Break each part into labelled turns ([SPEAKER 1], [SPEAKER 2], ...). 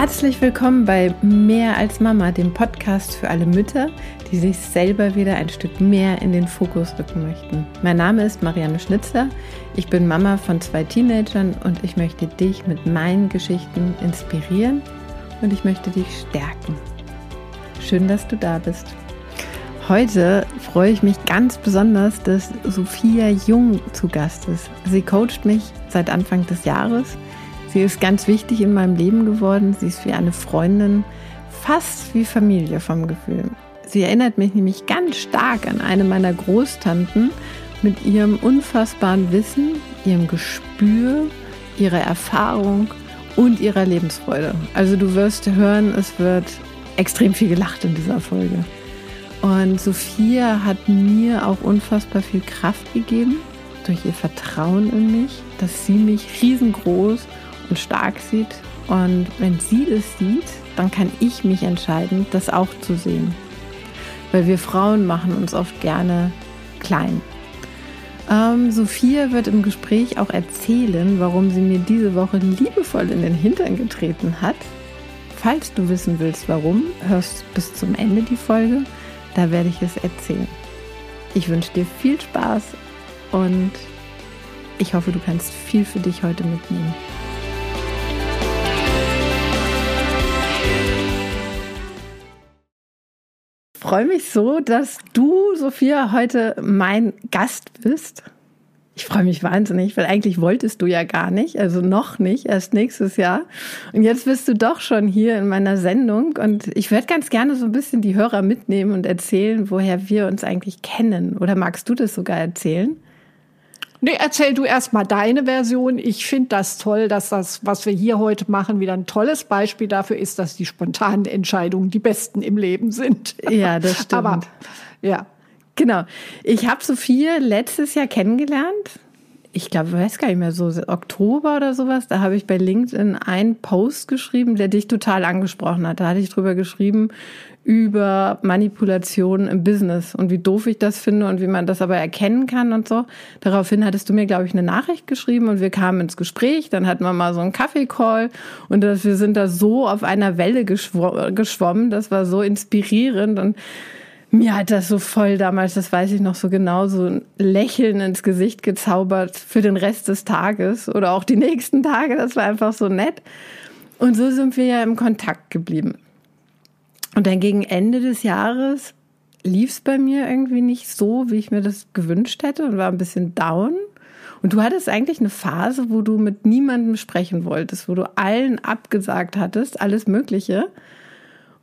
[SPEAKER 1] Herzlich willkommen bei Mehr als Mama, dem Podcast für alle Mütter, die sich selber wieder ein Stück mehr in den Fokus rücken möchten. Mein Name ist Marianne Schnitzer. Ich bin Mama von zwei Teenagern und ich möchte dich mit meinen Geschichten inspirieren und ich möchte dich stärken. Schön, dass du da bist. Heute freue ich mich ganz besonders, dass Sophia Jung zu Gast ist. Sie coacht mich seit Anfang des Jahres. Sie ist ganz wichtig in meinem Leben geworden. Sie ist wie eine Freundin, fast wie Familie vom Gefühl. Sie erinnert mich nämlich ganz stark an eine meiner Großtanten mit ihrem unfassbaren Wissen, ihrem Gespür, ihrer Erfahrung und ihrer Lebensfreude. Also du wirst hören, es wird extrem viel gelacht in dieser Folge. Und Sophia hat mir auch unfassbar viel Kraft gegeben durch ihr Vertrauen in mich, dass sie mich riesengroß und stark sieht. Und wenn sie das sieht, dann kann ich mich entscheiden, das auch zu sehen. Weil wir Frauen machen uns oft gerne klein. Ähm, Sophia wird im Gespräch auch erzählen, warum sie mir diese Woche liebevoll in den Hintern getreten hat. Falls du wissen willst, warum, hörst bis zum Ende die Folge. Da werde ich es erzählen. Ich wünsche dir viel Spaß und ich hoffe, du kannst viel für dich heute mitnehmen. Freue mich so, dass du, Sophia, heute mein Gast bist. Ich freue mich wahnsinnig, weil eigentlich wolltest du ja gar nicht, also noch nicht, erst nächstes Jahr. Und jetzt bist du doch schon hier in meiner Sendung und ich würde ganz gerne so ein bisschen die Hörer mitnehmen und erzählen, woher wir uns eigentlich kennen. Oder magst du das sogar erzählen?
[SPEAKER 2] Nee, erzähl du erst mal deine Version. Ich finde das toll, dass das, was wir hier heute machen, wieder ein tolles Beispiel dafür ist, dass die spontanen Entscheidungen die besten im Leben sind.
[SPEAKER 1] Ja, das stimmt.
[SPEAKER 2] Aber ja,
[SPEAKER 1] Genau. Ich habe Sophia letztes Jahr kennengelernt. Ich glaube, weiß gar nicht mehr, so Oktober oder sowas. Da habe ich bei LinkedIn einen Post geschrieben, der dich total angesprochen hat. Da hatte ich drüber geschrieben über Manipulation im Business und wie doof ich das finde und wie man das aber erkennen kann und so. Daraufhin hattest du mir, glaube ich, eine Nachricht geschrieben und wir kamen ins Gespräch. Dann hatten wir mal so einen Kaffeecall und wir sind da so auf einer Welle geschwommen. Das war so inspirierend und mir hat das so voll damals, das weiß ich noch so genau, so ein Lächeln ins Gesicht gezaubert für den Rest des Tages oder auch die nächsten Tage. Das war einfach so nett. Und so sind wir ja im Kontakt geblieben. Und dann gegen Ende des Jahres lief es bei mir irgendwie nicht so, wie ich mir das gewünscht hätte und war ein bisschen down. Und du hattest eigentlich eine Phase, wo du mit niemandem sprechen wolltest, wo du allen abgesagt hattest, alles Mögliche.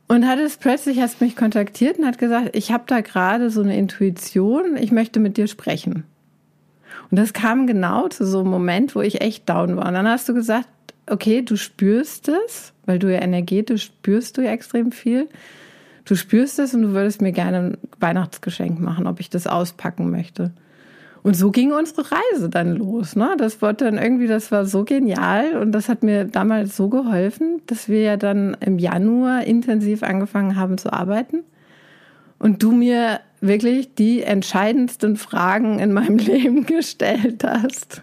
[SPEAKER 1] Und hat es plötzlich, hast mich kontaktiert und hat gesagt, ich habe da gerade so eine Intuition, ich möchte mit dir sprechen. Und das kam genau zu so einem Moment, wo ich echt down war. Und dann hast du gesagt, okay, du spürst es, weil du ja energetisch spürst du ja extrem viel. Du spürst es und du würdest mir gerne ein Weihnachtsgeschenk machen, ob ich das auspacken möchte. Und so ging unsere Reise dann los. Ne? Das war dann irgendwie, das war so genial und das hat mir damals so geholfen, dass wir ja dann im Januar intensiv angefangen haben zu arbeiten. Und du mir wirklich die entscheidendsten Fragen in meinem Leben gestellt hast.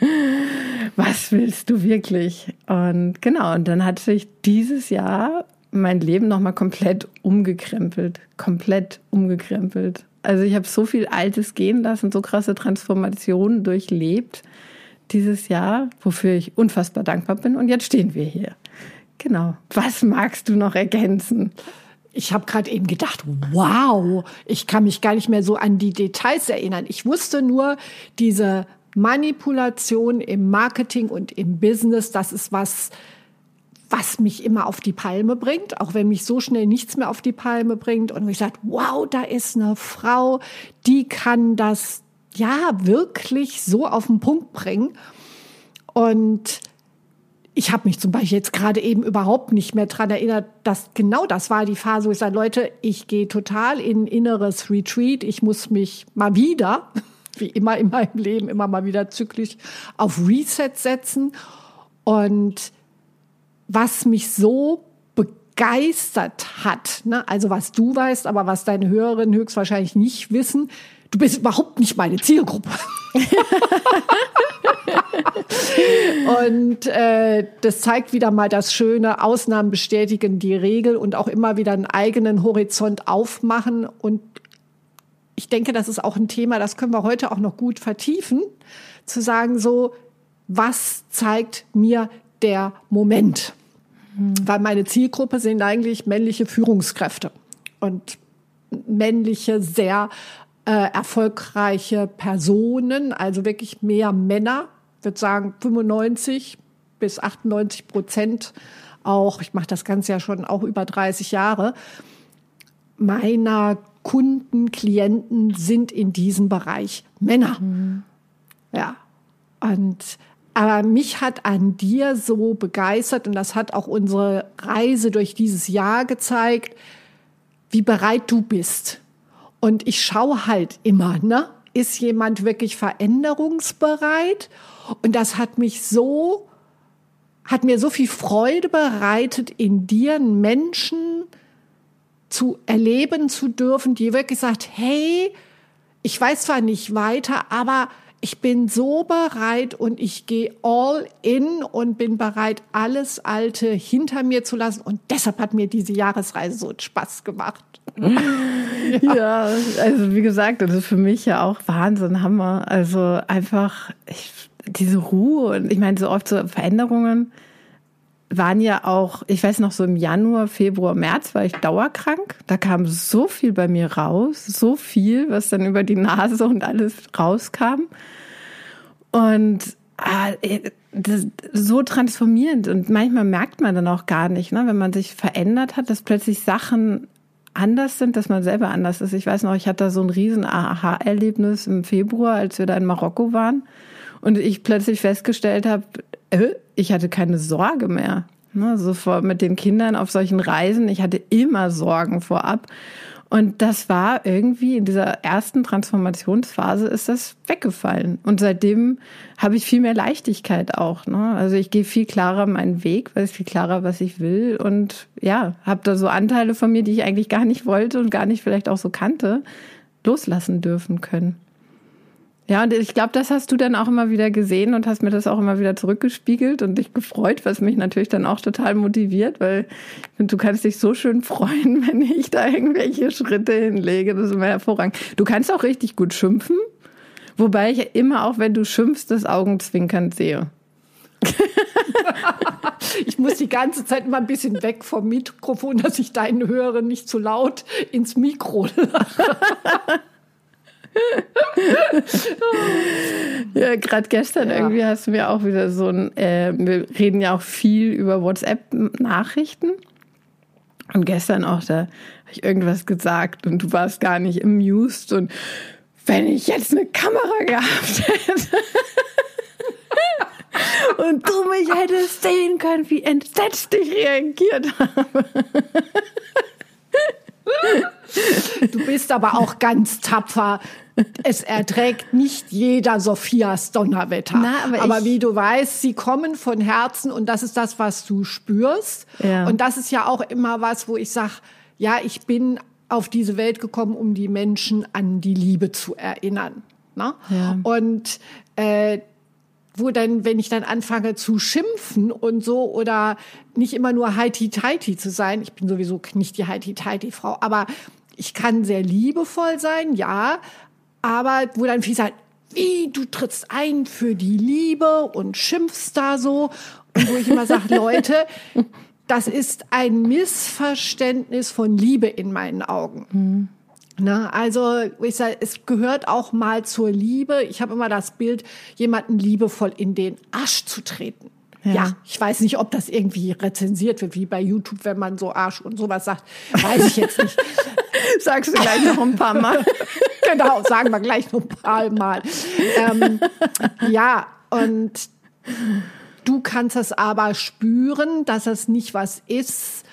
[SPEAKER 1] Was willst du wirklich? Und genau, und dann hat sich dieses Jahr mein Leben nochmal komplett umgekrempelt. Komplett umgekrempelt. Also ich habe so viel Altes gehen lassen, so krasse Transformationen durchlebt dieses Jahr, wofür ich unfassbar dankbar bin. Und jetzt stehen wir hier. Genau. Was magst du noch ergänzen?
[SPEAKER 2] Ich habe gerade eben gedacht, wow, ich kann mich gar nicht mehr so an die Details erinnern. Ich wusste nur, diese Manipulation im Marketing und im Business, das ist was, was mich immer auf die Palme bringt, auch wenn mich so schnell nichts mehr auf die Palme bringt. Und ich sage, wow, da ist eine Frau, die kann das ja wirklich so auf den Punkt bringen. Und ich habe mich zum Beispiel jetzt gerade eben überhaupt nicht mehr dran erinnert, dass genau das war die Phase, wo ich sage, Leute, ich gehe total in inneres Retreat. Ich muss mich mal wieder, wie immer in meinem Leben, immer mal wieder zyklisch auf Reset setzen. Und was mich so begeistert hat, ne? also was du weißt, aber was deine Hörerinnen höchstwahrscheinlich nicht wissen, du bist überhaupt nicht meine Zielgruppe. und äh, das zeigt wieder mal das Schöne, Ausnahmen bestätigen die Regel und auch immer wieder einen eigenen Horizont aufmachen. Und ich denke, das ist auch ein Thema, das können wir heute auch noch gut vertiefen, zu sagen so, was zeigt mir der Moment? Mhm. Weil meine Zielgruppe sind eigentlich männliche Führungskräfte und männliche, sehr äh, erfolgreiche Personen, also wirklich mehr Männer, ich würde sagen 95 bis 98 Prozent auch, ich mache das Ganze ja schon auch über 30 Jahre, meiner Kunden, Klienten sind in diesem Bereich Männer. Mhm. Ja. Und aber mich hat an dir so begeistert und das hat auch unsere Reise durch dieses Jahr gezeigt, wie bereit du bist. Und ich schaue halt immer, ne? Ist jemand wirklich veränderungsbereit? Und das hat mich so, hat mir so viel Freude bereitet, in dir einen Menschen zu erleben zu dürfen, die wirklich sagt, hey, ich weiß zwar nicht weiter, aber ich bin so bereit und ich gehe all in und bin bereit, alles Alte hinter mir zu lassen. Und deshalb hat mir diese Jahresreise so Spaß gemacht.
[SPEAKER 1] ja. ja, also wie gesagt, das ist für mich ja auch Wahnsinn, Hammer. Also einfach ich, diese Ruhe und ich meine, so oft so Veränderungen waren ja auch, ich weiß noch, so im Januar, Februar, März war ich dauerkrank. Da kam so viel bei mir raus, so viel, was dann über die Nase und alles rauskam. Und ah, das, so transformierend. Und manchmal merkt man dann auch gar nicht, ne, wenn man sich verändert hat, dass plötzlich Sachen anders sind, dass man selber anders ist. Ich weiß noch, ich hatte so ein riesen Aha-Erlebnis im Februar, als wir da in Marokko waren und ich plötzlich festgestellt habe, äh, ich hatte keine Sorge mehr. Ne, so vor, mit den Kindern auf solchen Reisen. Ich hatte immer Sorgen vorab. Und das war irgendwie in dieser ersten Transformationsphase ist das weggefallen. Und seitdem habe ich viel mehr Leichtigkeit auch. Ne? Also ich gehe viel klarer meinen Weg, weiß viel klarer, was ich will. Und ja, habe da so Anteile von mir, die ich eigentlich gar nicht wollte und gar nicht vielleicht auch so kannte, loslassen dürfen können. Ja, und ich glaube, das hast du dann auch immer wieder gesehen und hast mir das auch immer wieder zurückgespiegelt und dich gefreut, was mich natürlich dann auch total motiviert, weil du kannst dich so schön freuen, wenn ich da irgendwelche Schritte hinlege. Das ist immer hervorragend. Du kannst auch richtig gut schimpfen, wobei ich immer auch, wenn du schimpfst, das Augenzwinkern sehe.
[SPEAKER 2] ich muss die ganze Zeit immer ein bisschen weg vom Mikrofon, dass ich deinen Hören nicht zu laut ins Mikro lache.
[SPEAKER 1] ja, gerade gestern ja. irgendwie hast du mir auch wieder so ein, äh, wir reden ja auch viel über WhatsApp-Nachrichten. Und gestern auch, da habe ich irgendwas gesagt und du warst gar nicht amused. Und wenn ich jetzt eine Kamera gehabt hätte und du mich hättest sehen können, wie entsetzt ich reagiert habe.
[SPEAKER 2] Du bist aber auch ganz tapfer. Es erträgt nicht jeder Sophias Donnerwetter. Na, aber, aber wie du weißt, sie kommen von Herzen und das ist das, was du spürst. Ja. Und das ist ja auch immer was, wo ich sage, ja, ich bin auf diese Welt gekommen, um die Menschen an die Liebe zu erinnern. Ne? Ja. Und äh, wo dann, wenn ich dann anfange zu schimpfen und so oder nicht immer nur heiti-teiti zu sein, ich bin sowieso nicht die heiti-teiti-Frau, aber ich kann sehr liebevoll sein, ja, aber wo dann viele sagen, wie, du trittst ein für die Liebe und schimpfst da so. Und wo ich immer sage, Leute, das ist ein Missverständnis von Liebe in meinen Augen. Mhm. Na, also ich sage, es gehört auch mal zur Liebe. Ich habe immer das Bild, jemanden liebevoll in den Arsch zu treten. Ja. ja. ich weiß nicht, ob das irgendwie rezensiert wird, wie bei YouTube, wenn man so Arsch und sowas sagt. Weiß ich jetzt nicht.
[SPEAKER 1] Sagst du gleich noch ein paar Mal.
[SPEAKER 2] genau, sagen wir gleich noch ein paar Mal. Ähm, ja, und du kannst es aber spüren, dass es nicht was ist,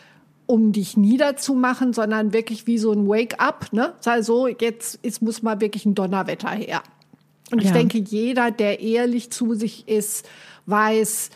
[SPEAKER 2] um dich niederzumachen, sondern wirklich wie so ein Wake-up. Ne? Also jetzt ist, muss mal wirklich ein Donnerwetter her. Und ich ja. denke, jeder, der ehrlich zu sich ist, weiß,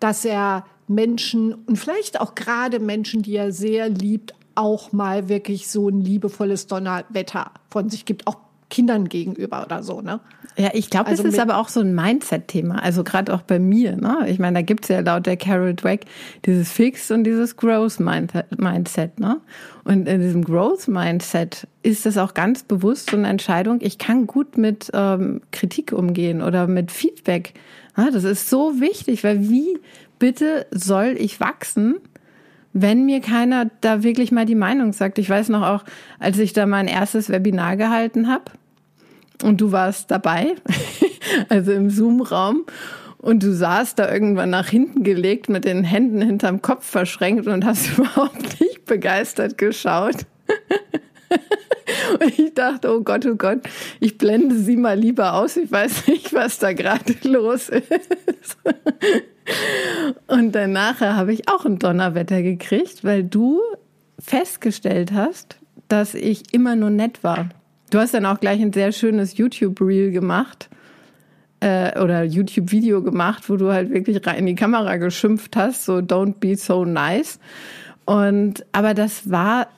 [SPEAKER 2] dass er Menschen und vielleicht auch gerade Menschen, die er sehr liebt, auch mal wirklich so ein liebevolles Donnerwetter von sich gibt. Auch Kindern gegenüber oder so, ne?
[SPEAKER 1] Ja, ich glaube, also das ist aber auch so ein Mindset-Thema. Also gerade auch bei mir. Ne? Ich meine, da gibt's ja laut der Carol Dweck dieses Fixed und dieses Growth-Mindset. Ne? Und in diesem Growth-Mindset ist das auch ganz bewusst so eine Entscheidung, ich kann gut mit ähm, Kritik umgehen oder mit Feedback. Ja, das ist so wichtig, weil wie bitte soll ich wachsen, wenn mir keiner da wirklich mal die Meinung sagt. Ich weiß noch auch, als ich da mein erstes Webinar gehalten habe und du warst dabei, also im Zoom-Raum. Und du saßt da irgendwann nach hinten gelegt mit den Händen hinterm Kopf verschränkt und hast überhaupt nicht begeistert geschaut. Und ich dachte, oh Gott, oh Gott, ich blende sie mal lieber aus. Ich weiß nicht, was da gerade los ist. Und dann nachher habe ich auch ein Donnerwetter gekriegt, weil du festgestellt hast, dass ich immer nur nett war. Du hast dann auch gleich ein sehr schönes YouTube-Reel gemacht äh, oder YouTube-Video gemacht, wo du halt wirklich rein in die Kamera geschimpft hast, so don't be so nice. Und aber das war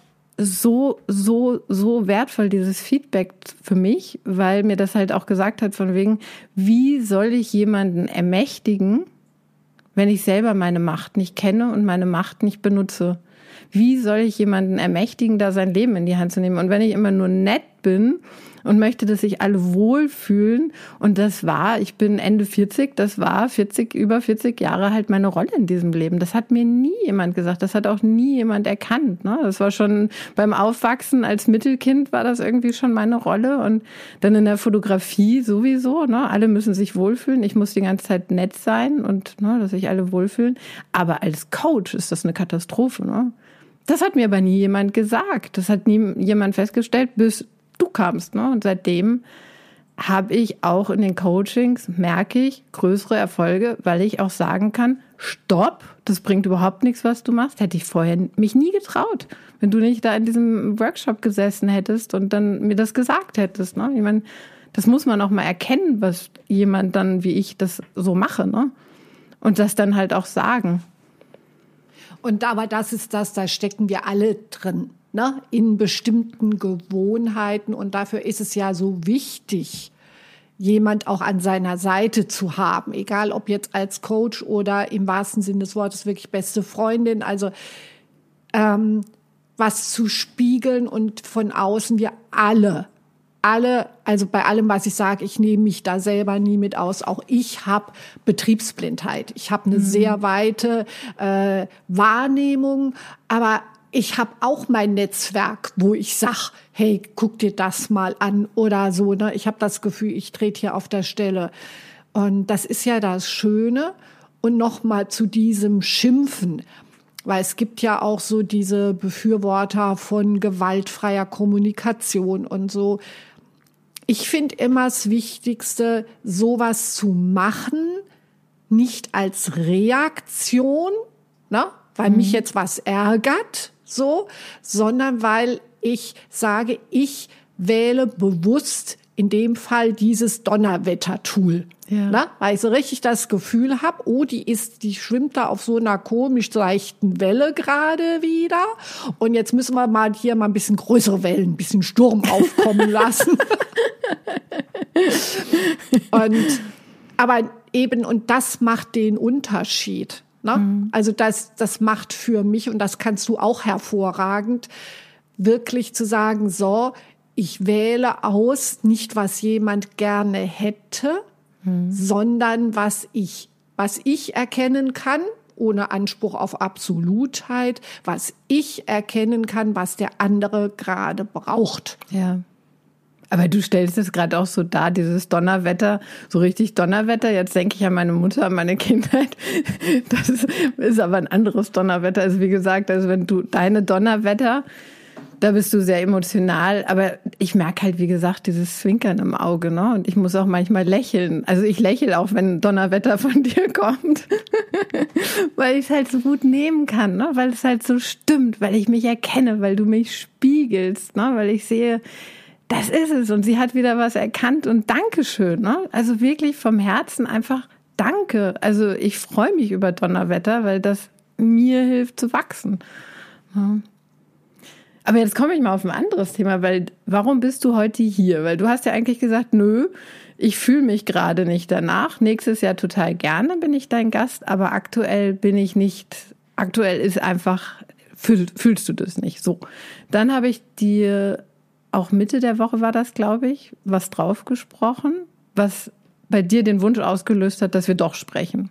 [SPEAKER 1] so, so, so wertvoll, dieses Feedback für mich, weil mir das halt auch gesagt hat, von wegen, wie soll ich jemanden ermächtigen, wenn ich selber meine Macht nicht kenne und meine Macht nicht benutze? Wie soll ich jemanden ermächtigen, da sein Leben in die Hand zu nehmen? Und wenn ich immer nur nett bin und möchte, dass sich alle wohlfühlen, und das war, ich bin Ende 40, das war 40, über 40 Jahre halt meine Rolle in diesem Leben. Das hat mir nie jemand gesagt, das hat auch nie jemand erkannt. Ne? Das war schon beim Aufwachsen als Mittelkind war das irgendwie schon meine Rolle und dann in der Fotografie sowieso. Ne? Alle müssen sich wohlfühlen. Ich muss die ganze Zeit nett sein und ne, dass sich alle wohlfühlen. Aber als Coach ist das eine Katastrophe. Ne? Das hat mir aber nie jemand gesagt. Das hat nie jemand festgestellt, bis du kamst. Ne? Und seitdem habe ich auch in den Coachings, merke ich, größere Erfolge, weil ich auch sagen kann, stopp, das bringt überhaupt nichts, was du machst. Hätte ich vorher mich nie getraut, wenn du nicht da in diesem Workshop gesessen hättest und dann mir das gesagt hättest. Ne? Ich meine, das muss man auch mal erkennen, was jemand dann wie ich das so mache. Ne? Und das dann halt auch sagen.
[SPEAKER 2] Und aber das ist das, da stecken wir alle drin, ne? in bestimmten Gewohnheiten. Und dafür ist es ja so wichtig, jemand auch an seiner Seite zu haben, egal ob jetzt als Coach oder im wahrsten Sinne des Wortes wirklich beste Freundin. Also ähm, was zu spiegeln und von außen wir alle alle, also bei allem, was ich sage, ich nehme mich da selber nie mit aus. Auch ich habe Betriebsblindheit. Ich habe eine mhm. sehr weite äh, Wahrnehmung, aber ich habe auch mein Netzwerk, wo ich sag, hey, guck dir das mal an oder so. Ne? Ich habe das Gefühl, ich trete hier auf der Stelle. Und das ist ja das Schöne. Und noch mal zu diesem Schimpfen weil es gibt ja auch so diese Befürworter von gewaltfreier Kommunikation und so ich finde immer das Wichtigste, sowas zu machen, nicht als Reaktion, ne, weil mhm. mich jetzt was ärgert, so, sondern weil ich sage, ich wähle bewusst in dem Fall dieses Donnerwetter-Tool. Ja. Ne? Weil ich so richtig das Gefühl habe, oh, die ist, die schwimmt da auf so einer komisch leichten Welle gerade wieder. Und jetzt müssen wir mal hier mal ein bisschen größere Wellen, ein bisschen Sturm aufkommen lassen. und aber eben, und das macht den Unterschied. Ne? Mhm. Also das, das macht für mich, und das kannst du auch hervorragend, wirklich zu sagen, so, ich wähle aus, nicht was jemand gerne hätte, hm. sondern was ich, was ich erkennen kann, ohne Anspruch auf Absolutheit, was ich erkennen kann, was der andere gerade braucht.
[SPEAKER 1] Ja. Aber du stellst es gerade auch so dar, dieses Donnerwetter, so richtig Donnerwetter. Jetzt denke ich an meine Mutter, an meine Kindheit. Das ist aber ein anderes Donnerwetter. Also wie gesagt, also wenn du deine Donnerwetter da bist du sehr emotional, aber ich merke halt, wie gesagt, dieses Zwinkern im Auge, ne? Und ich muss auch manchmal lächeln. Also ich lächle auch, wenn Donnerwetter von dir kommt, weil ich es halt so gut nehmen kann, ne? Weil es halt so stimmt, weil ich mich erkenne, weil du mich spiegelst, ne? Weil ich sehe, das ist es und sie hat wieder was erkannt und Dankeschön, ne? Also wirklich vom Herzen einfach Danke. Also ich freue mich über Donnerwetter, weil das mir hilft zu wachsen. Ne? Aber jetzt komme ich mal auf ein anderes Thema, weil warum bist du heute hier? Weil du hast ja eigentlich gesagt, nö, ich fühle mich gerade nicht danach. Nächstes Jahr total gerne bin ich dein Gast, aber aktuell bin ich nicht, aktuell ist einfach, fühl, fühlst du das nicht. So. Dann habe ich dir, auch Mitte der Woche war das, glaube ich, was draufgesprochen, was bei dir den Wunsch ausgelöst hat, dass wir doch sprechen.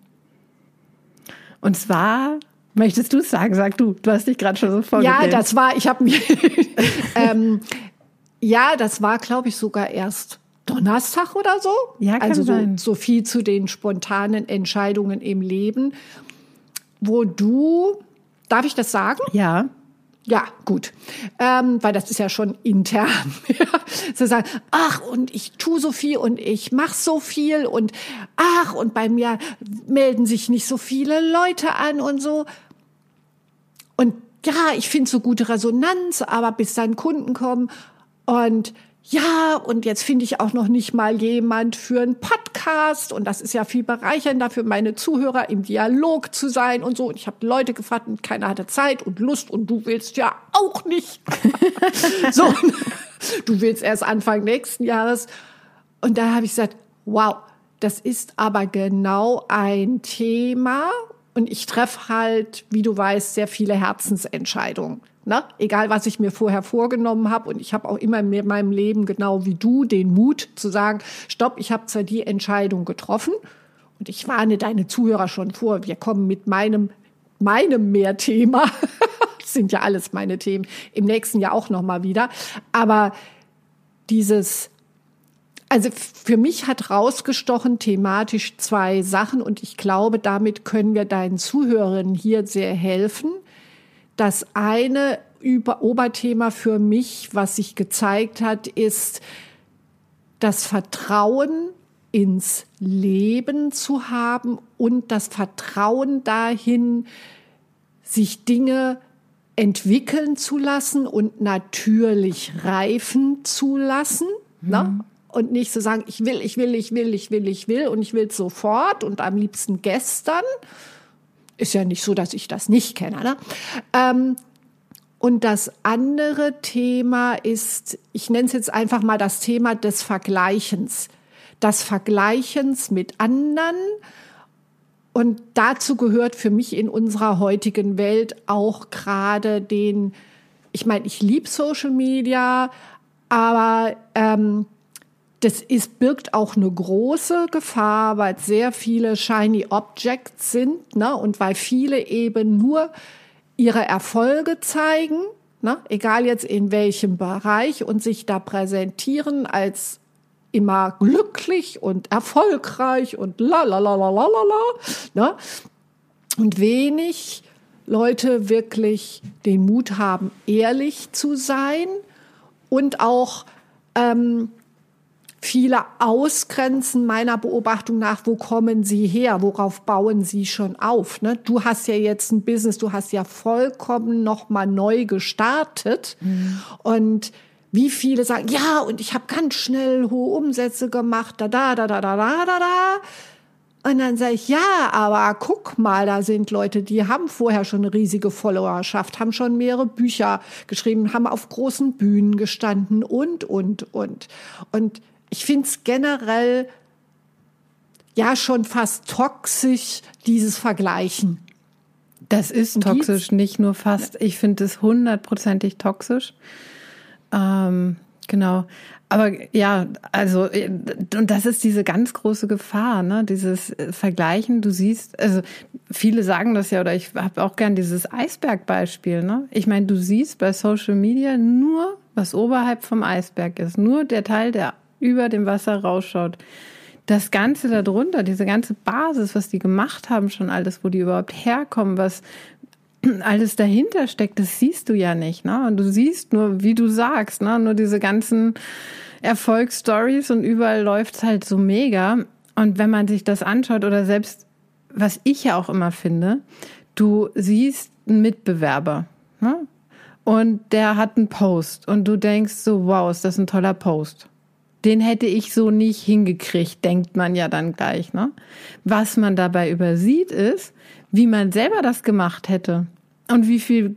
[SPEAKER 1] Und zwar Möchtest du es sagen? Sag du. Du hast dich gerade schon so vorgestellt.
[SPEAKER 2] Ja, das war, ich habe mir, ähm, ja, das war, glaube ich, sogar erst Donnerstag oder so.
[SPEAKER 1] Ja, kann
[SPEAKER 2] also so,
[SPEAKER 1] sein.
[SPEAKER 2] so viel zu den spontanen Entscheidungen im Leben, wo du, darf ich das sagen?
[SPEAKER 1] Ja.
[SPEAKER 2] Ja, gut. Ähm, weil das ist ja schon intern. Zu sagen, ach, und ich tu so viel und ich mach so viel und ach, und bei mir melden sich nicht so viele Leute an und so. Und ja, ich finde so gute Resonanz, aber bis dann Kunden kommen und ja, und jetzt finde ich auch noch nicht mal jemand für einen Podcast und das ist ja viel bereichernder für meine Zuhörer im Dialog zu sein und so. Und ich habe Leute gefragt und keiner hatte Zeit und Lust und du willst ja auch nicht. so, du willst erst Anfang nächsten Jahres. Und da habe ich gesagt, wow, das ist aber genau ein Thema und ich treffe halt, wie du weißt, sehr viele Herzensentscheidungen. Ne? Egal, was ich mir vorher vorgenommen habe. Und ich habe auch immer in meinem Leben, genau wie du, den Mut zu sagen, stopp, ich habe zwar die Entscheidung getroffen. Und ich warne deine Zuhörer schon vor, wir kommen mit meinem, meinem Mehrthema. das sind ja alles meine Themen. Im nächsten Jahr auch nochmal wieder. Aber dieses also für mich hat rausgestochen thematisch zwei Sachen und ich glaube, damit können wir deinen Zuhörerinnen hier sehr helfen. Das eine über Oberthema für mich, was sich gezeigt hat, ist das Vertrauen ins Leben zu haben und das Vertrauen dahin, sich Dinge entwickeln zu lassen und natürlich reifen zu lassen. Ne? Mhm. Ne? und nicht zu sagen, ich will, ich will, ich will, ich will, ich will und ich will sofort und am liebsten gestern. Ist ja nicht so, dass ich das nicht kenne. Ne? Ähm, und das andere Thema ist, ich nenne es jetzt einfach mal das Thema des Vergleichens. Das Vergleichens mit anderen. Und dazu gehört für mich in unserer heutigen Welt auch gerade den, ich meine, ich liebe Social Media, aber ähm, das ist, birgt auch eine große Gefahr, weil sehr viele shiny Objects sind ne? und weil viele eben nur ihre Erfolge zeigen, ne? egal jetzt in welchem Bereich und sich da präsentieren als immer glücklich und erfolgreich und la la la la la la la. Ne? Und wenig Leute wirklich den Mut haben, ehrlich zu sein und auch ähm, viele ausgrenzen meiner Beobachtung nach, wo kommen sie her, worauf bauen sie schon auf. Ne? Du hast ja jetzt ein Business, du hast ja vollkommen nochmal neu gestartet mhm. und wie viele sagen, ja, und ich habe ganz schnell hohe Umsätze gemacht, da, da, da, da, da, da, da, da. Und dann sage ich, ja, aber guck mal, da sind Leute, die haben vorher schon eine riesige Followerschaft, haben schon mehrere Bücher geschrieben, haben auf großen Bühnen gestanden und, und, und. Und ich finde es generell ja schon fast toxisch, dieses Vergleichen.
[SPEAKER 1] Das ist toxisch, nicht nur fast. Ich finde es hundertprozentig toxisch. Ähm, genau. Aber ja, also, und das ist diese ganz große Gefahr, ne? Dieses Vergleichen. Du siehst, also viele sagen das ja, oder ich habe auch gern dieses Eisbergbeispiel, ne? Ich meine, du siehst bei Social Media nur, was oberhalb vom Eisberg ist. Nur der Teil, der über dem Wasser rausschaut. Das Ganze darunter, diese ganze Basis, was die gemacht haben, schon alles, wo die überhaupt herkommen, was alles dahinter steckt, das siehst du ja nicht. Ne? Und du siehst nur, wie du sagst, ne? nur diese ganzen Erfolgsstories und überall läuft's halt so mega. Und wenn man sich das anschaut oder selbst, was ich ja auch immer finde, du siehst einen Mitbewerber. Ne? Und der hat einen Post und du denkst so, wow, ist das ein toller Post den hätte ich so nicht hingekriegt, denkt man ja dann gleich. Ne? Was man dabei übersieht, ist, wie man selber das gemacht hätte und wie viel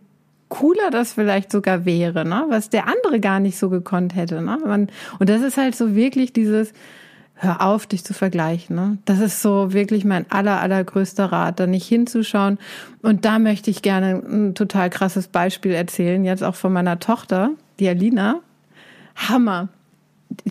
[SPEAKER 1] cooler das vielleicht sogar wäre, ne? was der andere gar nicht so gekonnt hätte. Ne? Man, und das ist halt so wirklich dieses, hör auf, dich zu vergleichen. Ne? Das ist so wirklich mein aller, allergrößter Rat, da nicht hinzuschauen. Und da möchte ich gerne ein total krasses Beispiel erzählen, jetzt auch von meiner Tochter, die Alina. Hammer.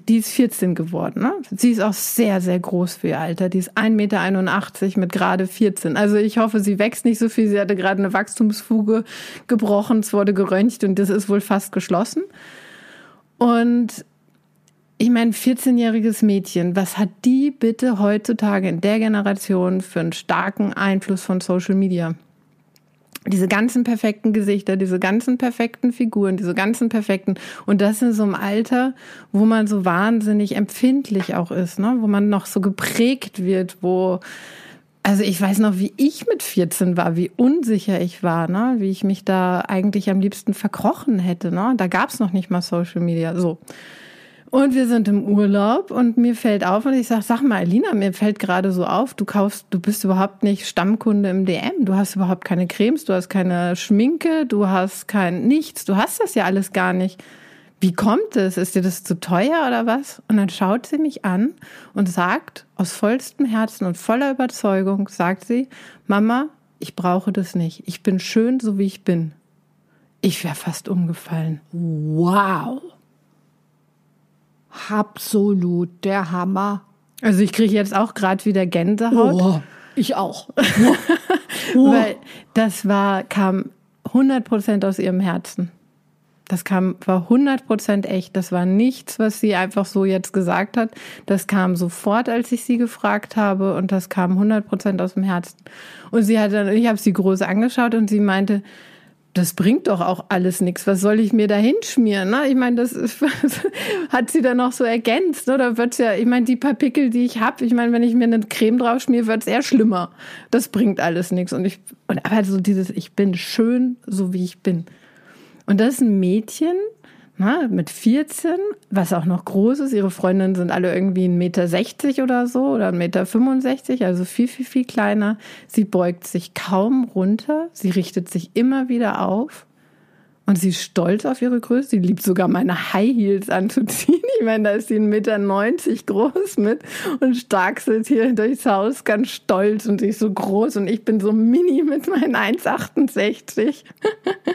[SPEAKER 1] Die ist 14 geworden. Ne? Sie ist auch sehr, sehr groß für ihr Alter. Die ist 1,81 Meter mit gerade 14. Also ich hoffe, sie wächst nicht so viel. Sie hatte gerade eine Wachstumsfuge gebrochen. Es wurde geröntgt und das ist wohl fast geschlossen. Und ich meine, 14-jähriges Mädchen, was hat die bitte heutzutage in der Generation für einen starken Einfluss von Social Media? Diese ganzen perfekten Gesichter, diese ganzen perfekten Figuren, diese ganzen perfekten, und das in so einem Alter, wo man so wahnsinnig empfindlich auch ist, ne? wo man noch so geprägt wird, wo, also ich weiß noch, wie ich mit 14 war, wie unsicher ich war, ne? wie ich mich da eigentlich am liebsten verkrochen hätte. Ne? Da gab's noch nicht mal Social Media. So. Und wir sind im Urlaub und mir fällt auf und ich sage, sag mal, Alina, mir fällt gerade so auf, du kaufst, du bist überhaupt nicht Stammkunde im DM, du hast überhaupt keine Cremes, du hast keine Schminke, du hast kein nichts, du hast das ja alles gar nicht. Wie kommt es? Ist dir das zu teuer oder was? Und dann schaut sie mich an und sagt aus vollstem Herzen und voller Überzeugung, sagt sie, Mama, ich brauche das nicht. Ich bin schön, so wie ich bin. Ich wäre fast umgefallen.
[SPEAKER 2] Wow absolut der Hammer.
[SPEAKER 1] Also ich kriege jetzt auch gerade wieder Gänsehaut.
[SPEAKER 2] Oh, ich auch.
[SPEAKER 1] Oh. Weil das war, kam 100 Prozent aus ihrem Herzen. Das kam, war 100 Prozent echt. Das war nichts, was sie einfach so jetzt gesagt hat. Das kam sofort, als ich sie gefragt habe und das kam 100 Prozent aus dem Herzen. Und sie hat dann, ich habe sie groß angeschaut und sie meinte, das bringt doch auch alles nichts. Was soll ich mir da hinschmieren? Ne? Ich meine, das ist, hat sie dann noch so ergänzt, oder wird's ja, ich meine, die paar Pickel, die ich habe, ich meine, wenn ich mir eine Creme drauf schmier, wird's eher schlimmer. Das bringt alles nichts. Und ich, und aber so dieses, ich bin schön, so wie ich bin. Und das ist ein Mädchen, na, mit 14, was auch noch groß ist. Ihre Freundinnen sind alle irgendwie 1,60 Meter oder so oder 1,65 Meter, also viel, viel, viel kleiner. Sie beugt sich kaum runter. Sie richtet sich immer wieder auf. Und sie ist stolz auf ihre Größe. Sie liebt sogar meine High Heels anzuziehen. Ich meine, da ist sie 1,90 Meter groß mit und starkselt hier durchs Haus ganz stolz und sie ist so groß und ich bin so mini mit meinen 1,68.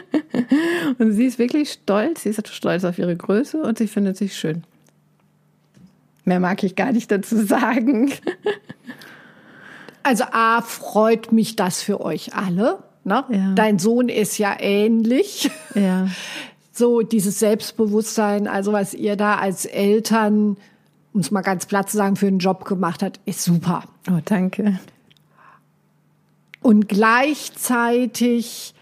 [SPEAKER 1] Und sie ist wirklich stolz. Sie ist stolz auf ihre Größe und sie findet sich schön. Mehr mag ich gar nicht dazu sagen.
[SPEAKER 2] Also A, freut mich das für euch alle. Ne? Ja. Dein Sohn ist ja ähnlich.
[SPEAKER 1] Ja.
[SPEAKER 2] So dieses Selbstbewusstsein, also was ihr da als Eltern, um es mal ganz platt zu sagen, für einen Job gemacht hat, ist super.
[SPEAKER 1] Oh, danke.
[SPEAKER 2] Und gleichzeitig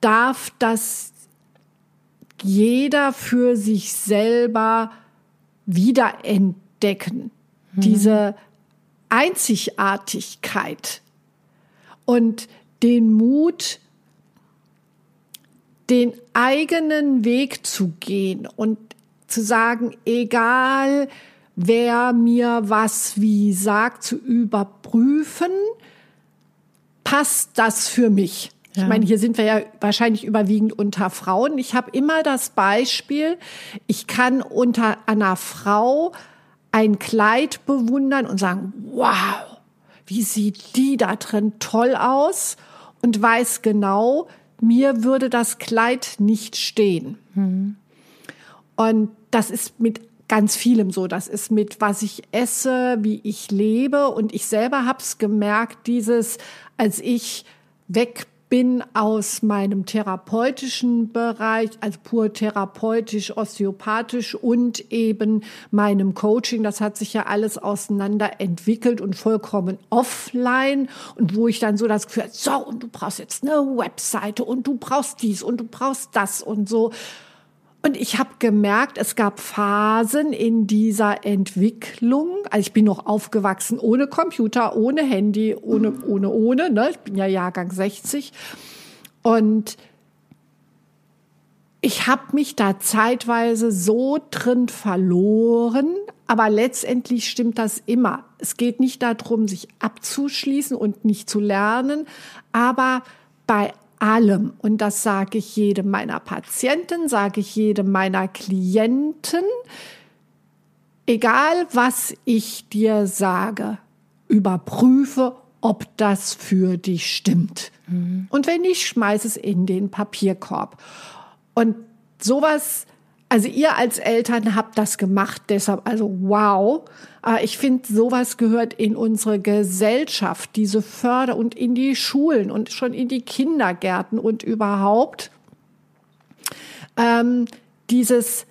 [SPEAKER 2] darf das jeder für sich selber wiederentdecken. Mhm. Diese Einzigartigkeit und den Mut, den eigenen Weg zu gehen und zu sagen, egal wer mir was wie sagt, zu überprüfen, passt das für mich? Ja. Ich meine, hier sind wir ja wahrscheinlich überwiegend unter Frauen. Ich habe immer das Beispiel, ich kann unter einer Frau ein Kleid bewundern und sagen, wow, wie sieht die da drin toll aus und weiß genau, mir würde das Kleid nicht stehen. Mhm. Und das ist mit ganz vielem so. Das ist mit, was ich esse, wie ich lebe. Und ich selber hab's gemerkt, dieses, als ich weg bin aus meinem therapeutischen Bereich, also pur therapeutisch, osteopathisch und eben meinem Coaching. Das hat sich ja alles auseinander entwickelt und vollkommen offline. Und wo ich dann so das Gefühl, so, und du brauchst jetzt eine Webseite und du brauchst dies und du brauchst das und so. Und ich habe gemerkt, es gab Phasen in dieser Entwicklung. Also ich bin noch aufgewachsen ohne Computer, ohne Handy, ohne, ohne, ohne. Ne? Ich bin ja Jahrgang 60. Und ich habe mich da zeitweise so drin verloren, aber letztendlich stimmt das immer. Es geht nicht darum, sich abzuschließen und nicht zu lernen, aber bei allem, und das sage ich jedem meiner Patienten, sage ich jedem meiner Klienten, egal was ich dir sage, überprüfe, ob das für dich stimmt. Mhm. Und wenn nicht, schmeiß es in den Papierkorb. Und sowas, also ihr als Eltern habt das gemacht, deshalb, also wow. Ich finde, sowas gehört in unsere Gesellschaft, diese Förder und in die Schulen und schon in die Kindergärten und überhaupt. Ähm, dieses,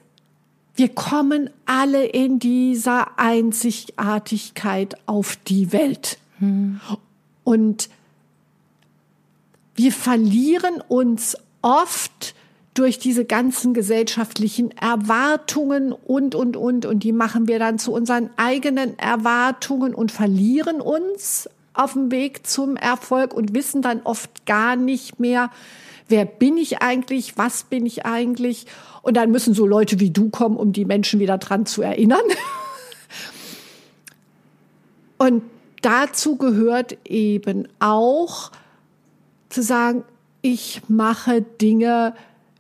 [SPEAKER 2] wir kommen alle in dieser Einzigartigkeit auf die Welt. Hm. Und wir verlieren uns oft durch diese ganzen gesellschaftlichen Erwartungen und, und, und. Und die machen wir dann zu unseren eigenen Erwartungen und verlieren uns auf dem Weg zum Erfolg und wissen dann oft gar nicht mehr, wer bin ich eigentlich, was bin ich eigentlich. Und dann müssen so Leute wie du kommen, um die Menschen wieder dran zu erinnern. Und dazu gehört eben auch zu sagen, ich mache Dinge,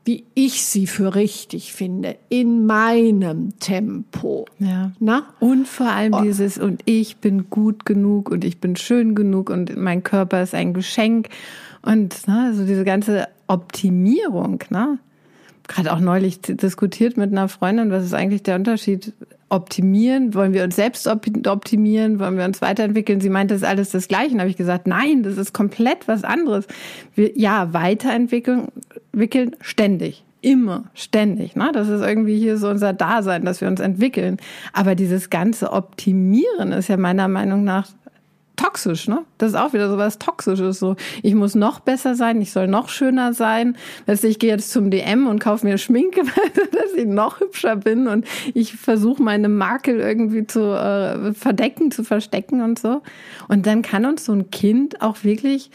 [SPEAKER 2] wie ich sie für richtig finde, in meinem Tempo.
[SPEAKER 1] Ja. Na? Und vor allem oh. dieses, und ich bin gut genug und ich bin schön genug und mein Körper ist ein Geschenk. Und ne, also diese ganze Optimierung, ne? Gerade auch neulich diskutiert mit einer Freundin, was ist eigentlich der Unterschied? Optimieren? Wollen wir uns selbst optimieren? Wollen wir uns weiterentwickeln? Sie meinte, das ist alles das Gleiche. Und habe ich gesagt, nein, das ist komplett was anderes. Wir, ja, weiterentwickeln entwickeln ständig. Immer, ständig. Ne? Das ist irgendwie hier so unser Dasein, dass wir uns entwickeln. Aber dieses ganze Optimieren ist ja meiner Meinung nach toxisch, ne? Das ist auch wieder so was Toxisches. So, ich muss noch besser sein, ich soll noch schöner sein. Weißt du, ich gehe jetzt zum DM und kaufe mir Schminke, dass ich noch hübscher bin und ich versuche meine Makel irgendwie zu äh, verdecken, zu verstecken und so. Und dann kann uns so ein Kind auch wirklich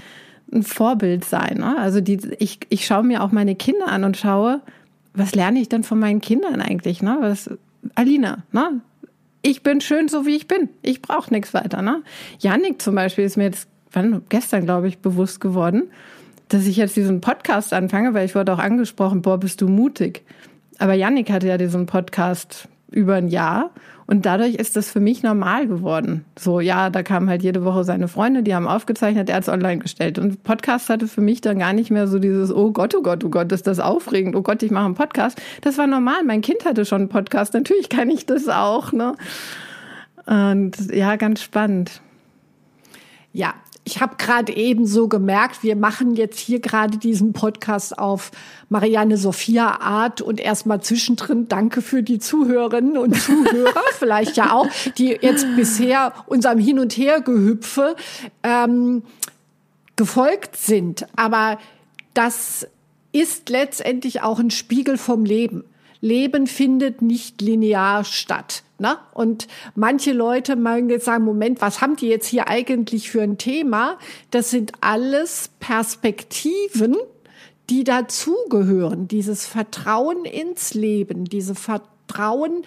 [SPEAKER 1] ein Vorbild sein. Ne? Also die, ich, ich schaue mir auch meine Kinder an und schaue, was lerne ich denn von meinen Kindern eigentlich? Ne? Was, Alina, ne? Ich bin schön so wie ich bin. Ich brauche nichts weiter. Ne? Janik zum Beispiel ist mir jetzt wann, gestern, glaube ich, bewusst geworden, dass ich jetzt diesen Podcast anfange, weil ich wurde auch angesprochen, boah, bist du mutig. Aber Janik hatte ja diesen Podcast über ein Jahr und dadurch ist das für mich normal geworden. So, ja, da kamen halt jede Woche seine Freunde, die haben aufgezeichnet, er hat es online gestellt. Und Podcast hatte für mich dann gar nicht mehr so dieses, oh Gott, oh Gott, oh Gott, ist das aufregend, oh Gott, ich mache einen Podcast. Das war normal. Mein Kind hatte schon einen Podcast. Natürlich kann ich das auch, ne? Und ja, ganz spannend.
[SPEAKER 2] Ja, ich habe gerade eben so gemerkt, wir machen jetzt hier gerade diesen Podcast auf Marianne Sophia Art und erstmal zwischendrin danke für die Zuhörerinnen und Zuhörer, vielleicht ja auch, die jetzt bisher unserem Hin und Her Gehüpfe ähm, gefolgt sind. Aber das ist letztendlich auch ein Spiegel vom Leben. Leben findet nicht linear statt. Ne? Und manche Leute mögen jetzt sagen, Moment, was haben die jetzt hier eigentlich für ein Thema? Das sind alles Perspektiven, die dazugehören. Dieses Vertrauen ins Leben, diese Vertrauen,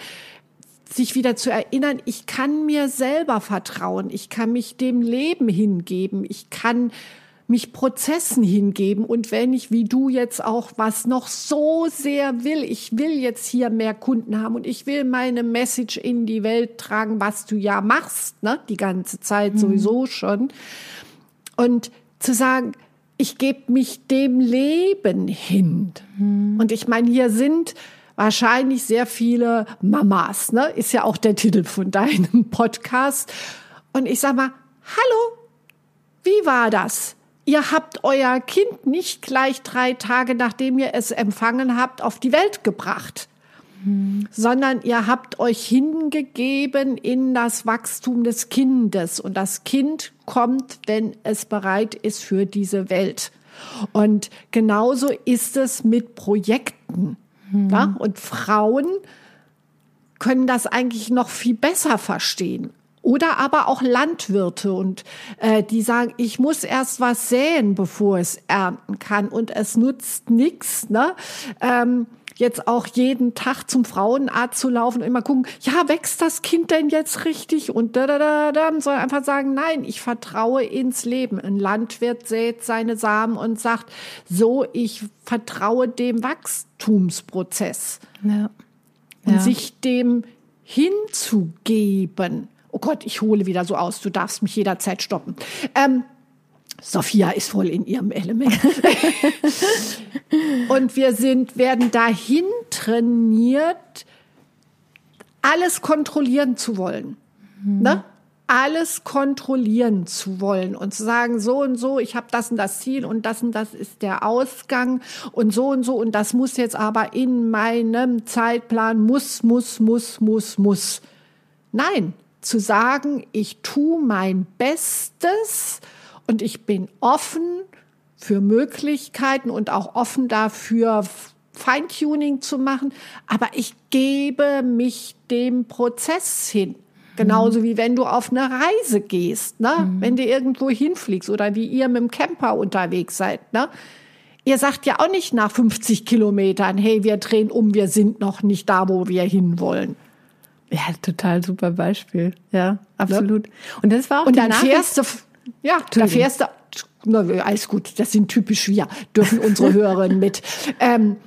[SPEAKER 2] sich wieder zu erinnern, ich kann mir selber vertrauen, ich kann mich dem Leben hingeben, ich kann mich Prozessen hingeben und wenn ich wie du jetzt auch was noch so sehr will, ich will jetzt hier mehr Kunden haben und ich will meine Message in die Welt tragen, was du ja machst, ne, die ganze Zeit mhm. sowieso schon. Und zu sagen, ich gebe mich dem Leben hin. Mhm. Und ich meine, hier sind wahrscheinlich sehr viele Mamas, ne? Ist ja auch der Titel von deinem Podcast. Und ich sag mal, hallo, wie war das? Ihr habt euer Kind nicht gleich drei Tage, nachdem ihr es empfangen habt, auf die Welt gebracht, mhm. sondern ihr habt euch hingegeben in das Wachstum des Kindes. Und das Kind kommt, wenn es bereit ist für diese Welt. Und genauso ist es mit Projekten. Mhm. Ja? Und Frauen können das eigentlich noch viel besser verstehen. Oder aber auch Landwirte und äh, die sagen, ich muss erst was säen, bevor es ernten kann und es nutzt nichts, ne? Ähm, jetzt auch jeden Tag zum Frauenarzt zu laufen und immer gucken, ja, wächst das Kind denn jetzt richtig? Und da, da, da, da, sondern einfach sagen, nein, ich vertraue ins Leben. Ein Landwirt sät seine Samen und sagt, so, ich vertraue dem Wachstumsprozess.
[SPEAKER 1] Ja.
[SPEAKER 2] Und
[SPEAKER 1] Ja.
[SPEAKER 2] sich dem hinzugeben. Oh Gott, ich hole wieder so aus, du darfst mich jederzeit stoppen. Ähm, Sophia ist voll in ihrem Element. Und wir sind, werden dahin trainiert, alles kontrollieren zu wollen. Ne? Alles kontrollieren zu wollen und zu sagen, so und so, ich habe das und das Ziel und das und das ist der Ausgang und so und so und das muss jetzt aber in meinem Zeitplan muss, muss, muss, muss, muss. Nein, zu sagen, ich tue mein Bestes und ich bin offen für Möglichkeiten und auch offen dafür, Feintuning zu machen, aber ich gebe mich dem Prozess hin. Genauso wie wenn du auf eine Reise gehst, ne? wenn du irgendwo hinfliegst oder wie ihr mit dem Camper unterwegs seid. Ne? Ihr sagt ja auch nicht nach 50 Kilometern, hey, wir drehen um, wir sind noch nicht da, wo wir hinwollen.
[SPEAKER 1] Ja, total super Beispiel. Ja, absolut. Und das war auch
[SPEAKER 2] Und
[SPEAKER 1] die
[SPEAKER 2] dann
[SPEAKER 1] Nachricht-
[SPEAKER 2] fährst du, ja, da fährst du, na, alles gut, das sind typisch wir, dürfen unsere Hörerinnen mit. Ähm,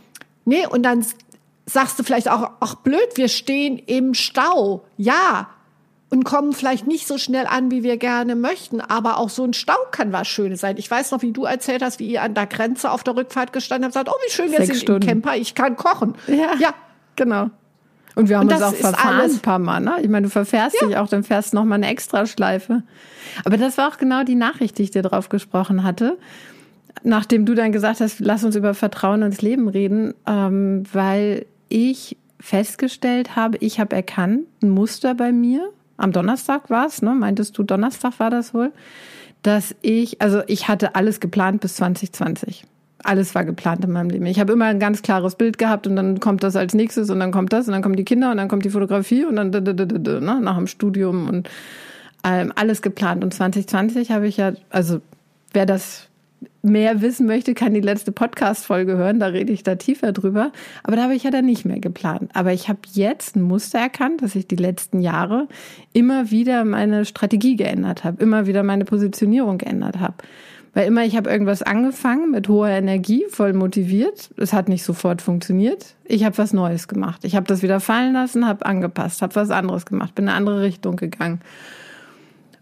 [SPEAKER 2] nee, und dann sagst du vielleicht auch, ach blöd, wir stehen im Stau. Ja. Und kommen vielleicht nicht so schnell an, wie wir gerne möchten. Aber auch so ein Stau kann was Schönes sein. Ich weiß noch, wie du erzählt hast, wie ihr an der Grenze auf der Rückfahrt gestanden habt und gesagt, oh, wie schön, wir sind
[SPEAKER 1] Stunden.
[SPEAKER 2] im Camper, ich kann kochen.
[SPEAKER 1] Ja,
[SPEAKER 2] ja.
[SPEAKER 1] genau. Und wir haben
[SPEAKER 2] Und
[SPEAKER 1] uns
[SPEAKER 2] das
[SPEAKER 1] auch verfahren
[SPEAKER 2] alles-
[SPEAKER 1] ein paar Mal. Ne? Ich meine, du verfährst dich auch, dann fährst du noch mal eine Extraschleife. Aber das war auch genau die Nachricht, die ich dir drauf gesprochen hatte. Nachdem du dann gesagt hast, lass uns über Vertrauen ins Leben reden, ähm, weil ich festgestellt habe, ich habe erkannt, ein Muster bei mir, am Donnerstag war es, ne? meintest du, Donnerstag war das wohl, dass ich, also ich hatte alles geplant bis 2020. Alles war geplant in meinem Leben. Ich habe immer ein ganz klares Bild gehabt und dann kommt das als nächstes und dann kommt das und dann kommen die Kinder und dann kommt die Fotografie und dann da, da, da, da, da, ne? nach dem Studium und ähm, alles geplant. Und 2020 habe ich ja, also wer das mehr wissen möchte, kann die letzte Podcast-Folge hören, da rede ich da tiefer drüber. Aber da habe ich ja dann nicht mehr geplant. Aber ich habe jetzt ein Muster erkannt, dass ich die letzten Jahre immer wieder meine Strategie geändert habe, immer wieder meine Positionierung geändert habe. Weil immer ich habe irgendwas angefangen mit hoher Energie, voll motiviert. Es hat nicht sofort funktioniert. Ich habe was Neues gemacht. Ich habe das wieder fallen lassen, habe angepasst, habe was anderes gemacht, bin in eine andere Richtung gegangen.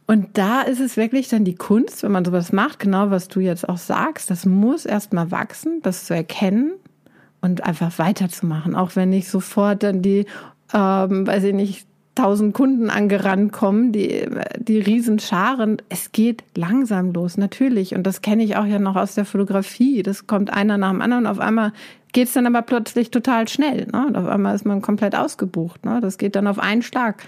[SPEAKER 1] Und da ist es wirklich dann die Kunst, wenn man sowas macht, genau was du jetzt auch sagst, das muss erstmal wachsen, das zu erkennen und einfach weiterzumachen, auch wenn nicht sofort dann die, ähm, weiß ich nicht, tausend Kunden angerannt kommen, die, die Riesenscharen. Es geht langsam los, natürlich. Und das kenne ich auch ja noch aus der Fotografie. Das kommt einer nach dem anderen auf einmal geht es dann aber plötzlich total schnell. Ne? Und auf einmal ist man komplett ausgebucht. Ne? Das geht dann auf einen Schlag.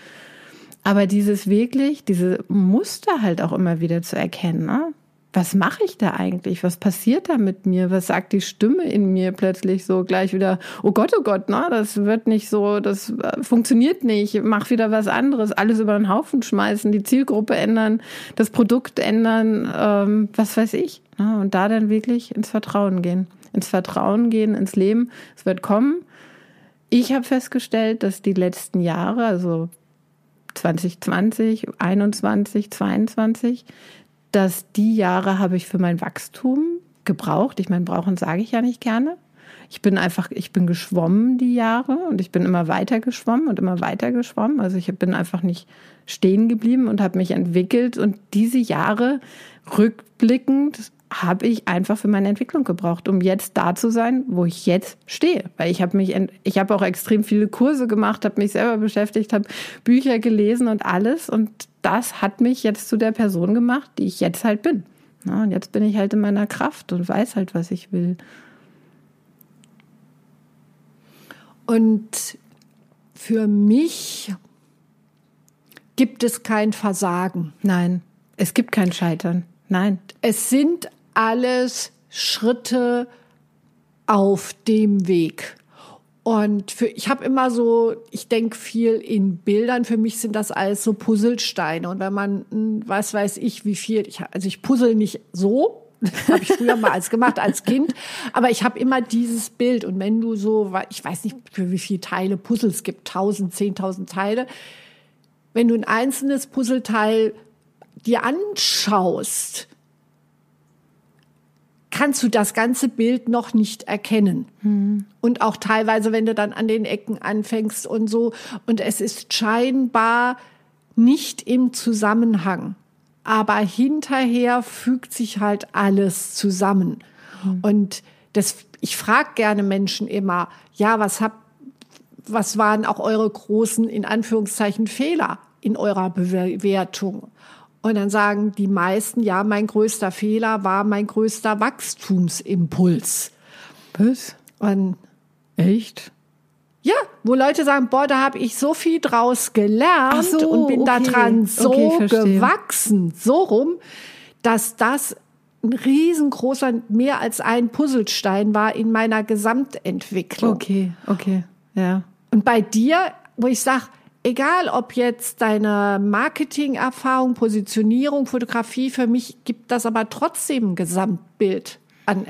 [SPEAKER 1] Aber dieses wirklich, diese Muster halt auch immer wieder zu erkennen. Ne? Was mache ich da eigentlich? Was passiert da mit mir? Was sagt die Stimme in mir plötzlich so gleich wieder? Oh Gott, oh Gott, ne? das wird nicht so, das äh, funktioniert nicht. Mach wieder was anderes. Alles über den Haufen schmeißen, die Zielgruppe ändern, das Produkt ändern, ähm, was weiß ich. Ne? Und da dann wirklich ins Vertrauen gehen. Ins Vertrauen gehen, ins Leben. Es wird kommen. Ich habe festgestellt, dass die letzten Jahre, also 2020, 21, 22, dass die Jahre habe ich für mein Wachstum gebraucht. Ich meine, brauchen sage ich ja nicht gerne. Ich bin einfach, ich bin geschwommen die Jahre und ich bin immer weiter geschwommen und immer weiter geschwommen. Also ich bin einfach nicht stehen geblieben und habe mich entwickelt. Und diese Jahre rückblickend habe ich einfach für meine Entwicklung gebraucht, um jetzt da zu sein, wo ich jetzt stehe. Weil ich habe mich, ich habe auch extrem viele Kurse gemacht, habe mich selber beschäftigt, habe Bücher gelesen und alles. Und das hat mich jetzt zu der Person gemacht, die ich jetzt halt bin. Ja, und jetzt bin ich halt in meiner Kraft und weiß halt, was ich will.
[SPEAKER 2] Und für mich gibt es kein Versagen.
[SPEAKER 1] Nein, es gibt kein Scheitern. Nein.
[SPEAKER 2] Es sind alles Schritte auf dem Weg. Und für, ich habe immer so, ich denke viel in Bildern. Für mich sind das alles so Puzzlesteine. Und wenn man, hm, was weiß ich, wie viel, ich, also ich puzzle nicht so, habe ich früher mal als gemacht als Kind. Aber ich habe immer dieses Bild. Und wenn du so, ich weiß nicht, für wie viele Teile Puzzles gibt, tausend, zehntausend Teile. Wenn du ein einzelnes Puzzleteil dir anschaust, kannst du das ganze Bild noch nicht erkennen. Mhm. Und auch teilweise, wenn du dann an den Ecken anfängst und so. Und es ist scheinbar nicht im Zusammenhang. Aber hinterher fügt sich halt alles zusammen. Mhm. Und das, ich frage gerne Menschen immer, ja, was habt, was waren auch eure großen, in Anführungszeichen, Fehler in eurer Bewertung? Und dann sagen die meisten, ja, mein größter Fehler war mein größter Wachstumsimpuls.
[SPEAKER 1] Was?
[SPEAKER 2] Und
[SPEAKER 1] Echt?
[SPEAKER 2] Ja, wo Leute sagen, boah, da habe ich so viel draus gelernt so, und bin okay. daran so okay, gewachsen, so rum, dass das ein riesengroßer, mehr als ein Puzzlestein war in meiner Gesamtentwicklung.
[SPEAKER 1] Okay, okay, ja.
[SPEAKER 2] Und bei dir, wo ich sage, egal ob jetzt deine Marketing-Erfahrung, Positionierung, Fotografie, für mich gibt das aber trotzdem ein Gesamtbild an mhm.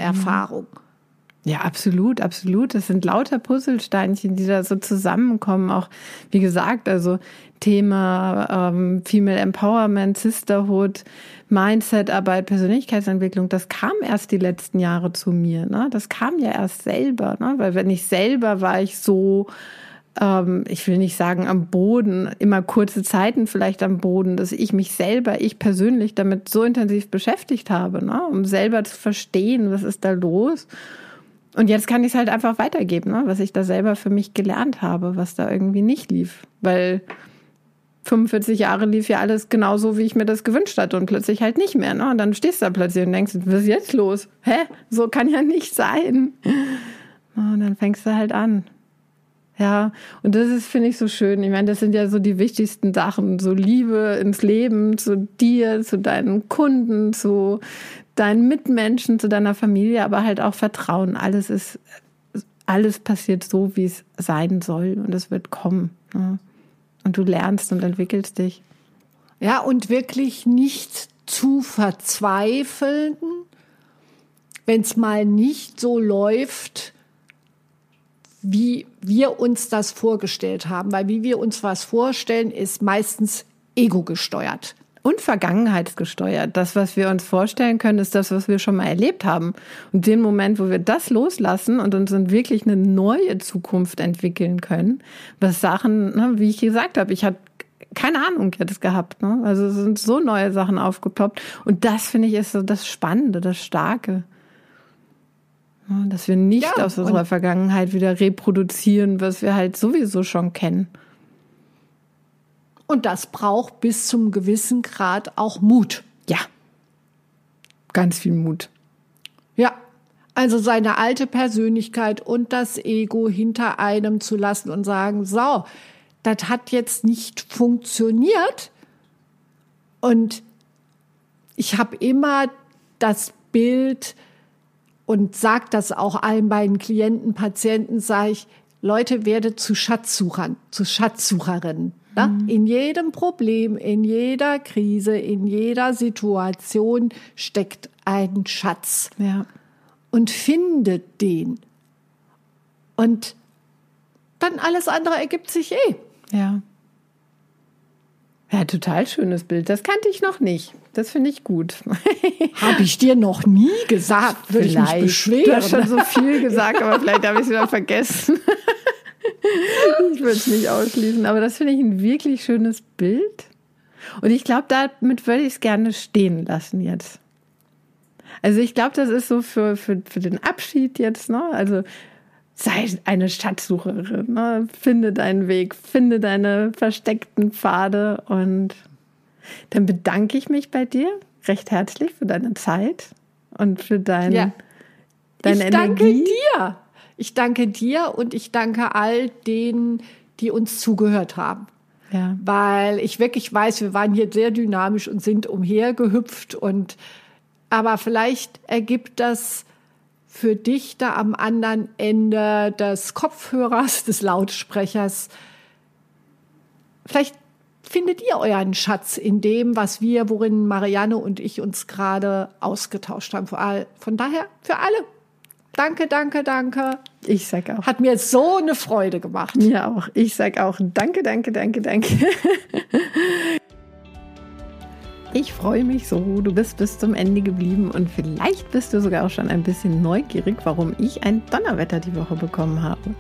[SPEAKER 1] Ja, absolut, absolut. Das sind lauter Puzzlesteinchen, die da so zusammenkommen. Auch, wie gesagt, also Thema ähm, Female Empowerment, Sisterhood, Mindset-Arbeit, Persönlichkeitsentwicklung, das kam erst die letzten Jahre zu mir. Ne? Das kam ja erst selber, ne? weil wenn ich selber war ich so ähm, ich will nicht sagen am Boden, immer kurze Zeiten vielleicht am Boden, dass ich mich selber, ich persönlich damit so intensiv beschäftigt habe, ne? um selber zu verstehen, was ist da los. Und jetzt kann ich es halt einfach weitergeben, ne? was ich da selber für mich gelernt habe, was da irgendwie nicht lief. Weil 45 Jahre lief ja alles genauso, wie ich mir das gewünscht hatte und plötzlich halt nicht mehr. Ne? Und dann stehst du da plötzlich und denkst, was ist jetzt los? Hä? So kann ja nicht sein. Und dann fängst du halt an. Ja, und das ist, finde ich, so schön. Ich meine, das sind ja so die wichtigsten Sachen. So Liebe ins Leben, zu dir, zu deinen Kunden, zu deinen Mitmenschen, zu deiner Familie, aber halt auch Vertrauen. Alles ist, alles passiert so, wie es sein soll und es wird kommen. Ja. Und du lernst und entwickelst dich.
[SPEAKER 2] Ja, und wirklich nicht zu verzweifeln, wenn es mal nicht so läuft, wie wir uns das vorgestellt haben. Weil wie wir uns was vorstellen, ist meistens ego gesteuert.
[SPEAKER 1] Und vergangenheitsgesteuert. Das, was wir uns vorstellen können, ist das, was wir schon mal erlebt haben. Und den Moment, wo wir das loslassen und uns in wirklich eine neue Zukunft entwickeln können, was Sachen, ne, wie ich gesagt habe, ich hatte keine Ahnung jetzt gehabt. Ne? Also es sind so neue Sachen aufgeploppt. Und das finde ich ist so das Spannende, das Starke. Dass wir nicht ja, aus unserer Vergangenheit wieder reproduzieren, was wir halt sowieso schon kennen.
[SPEAKER 2] Und das braucht bis zum gewissen Grad auch Mut.
[SPEAKER 1] Ja. Ganz viel Mut.
[SPEAKER 2] Ja. Also seine alte Persönlichkeit und das Ego hinter einem zu lassen und sagen, so, das hat jetzt nicht funktioniert. Und ich habe immer das Bild, und sage das auch allen meinen Klienten, Patienten, sage ich, Leute, werde zu Schatzsuchern, zu Schatzsucherinnen. Ne? Mhm. In jedem Problem, in jeder Krise, in jeder Situation steckt ein Schatz.
[SPEAKER 1] Ja.
[SPEAKER 2] Und findet den. Und dann alles andere ergibt sich eh.
[SPEAKER 1] Ja. Ja, total schönes Bild. Das kannte ich noch nicht. Das finde ich gut.
[SPEAKER 2] Habe ich dir noch nie gesagt, würde ich mich beschweren.
[SPEAKER 1] Du hast schon so viel gesagt, aber vielleicht habe ich es wieder vergessen. ich würde es nicht ausschließen, aber das finde ich ein wirklich schönes Bild. Und ich glaube, damit würde ich es gerne stehen lassen jetzt. Also ich glaube, das ist so für, für, für den Abschied jetzt, ne? Also sei eine Schatzsucherin, ne? finde deinen Weg, finde deine versteckten Pfade und dann bedanke ich mich bei dir recht herzlich für deine Zeit und für dein, ja. deine
[SPEAKER 2] ich
[SPEAKER 1] Energie.
[SPEAKER 2] Ich danke dir. Ich danke dir und ich danke all denen, die uns zugehört haben.
[SPEAKER 1] Ja.
[SPEAKER 2] Weil ich wirklich weiß, wir waren hier sehr dynamisch und sind umhergehüpft und aber vielleicht ergibt das für dich da am anderen Ende des Kopfhörers, des Lautsprechers vielleicht findet ihr euren Schatz in dem, was wir, worin Marianne und ich uns gerade ausgetauscht haben? Von daher für alle. Danke, danke, danke.
[SPEAKER 1] Ich sag auch.
[SPEAKER 2] Hat mir so eine Freude gemacht.
[SPEAKER 1] Mir auch. Ich sag auch danke, danke, danke, danke. Ich freue mich so, du bist bis zum Ende geblieben und vielleicht bist du sogar auch schon ein bisschen neugierig, warum ich ein Donnerwetter die Woche bekommen habe.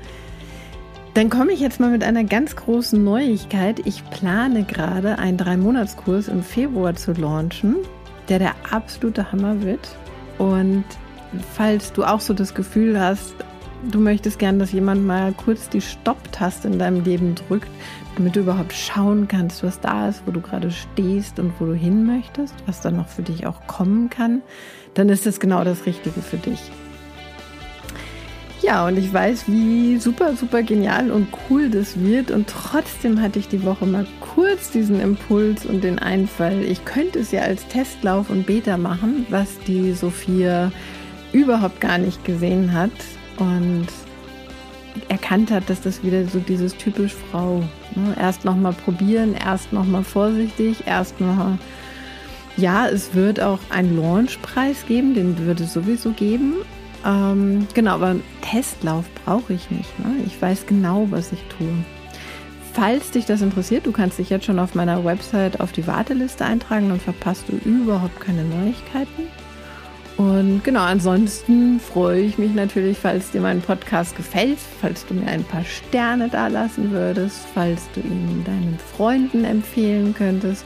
[SPEAKER 1] Dann komme ich jetzt mal mit einer ganz großen Neuigkeit. Ich plane gerade einen Drei-Monats-Kurs im Februar zu launchen, der der absolute Hammer wird. Und falls du auch so das Gefühl hast, du möchtest gern, dass jemand mal kurz die Stopp-Taste in deinem Leben drückt, damit du überhaupt schauen kannst, was da ist, wo du gerade stehst und wo du hin möchtest, was dann noch für dich auch kommen kann, dann ist das genau das Richtige für dich. Ja, und ich weiß, wie super, super genial und cool das wird. Und trotzdem hatte ich die Woche mal kurz diesen Impuls und den Einfall, ich könnte es ja als Testlauf und Beta machen, was die Sophia überhaupt gar nicht gesehen hat und erkannt hat, dass das wieder so dieses typisch Frau. Ne? Erst nochmal probieren, erst nochmal vorsichtig, erst nochmal. Ja, es wird auch einen Launchpreis geben, den würde es sowieso geben. Ähm, genau, aber Testlauf brauche ich nicht. Ne? Ich weiß genau, was ich tue. Falls dich das interessiert, du kannst dich jetzt schon auf meiner Website auf die Warteliste eintragen, dann verpasst du überhaupt keine Neuigkeiten. Und genau, ansonsten freue ich mich natürlich, falls dir mein Podcast gefällt, falls du mir ein paar Sterne da lassen würdest, falls du ihn deinen Freunden empfehlen könntest.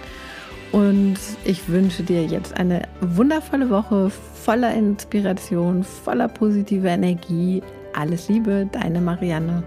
[SPEAKER 1] Und ich wünsche dir jetzt eine wundervolle Woche voller Inspiration, voller positiver Energie. Alles Liebe, deine Marianne.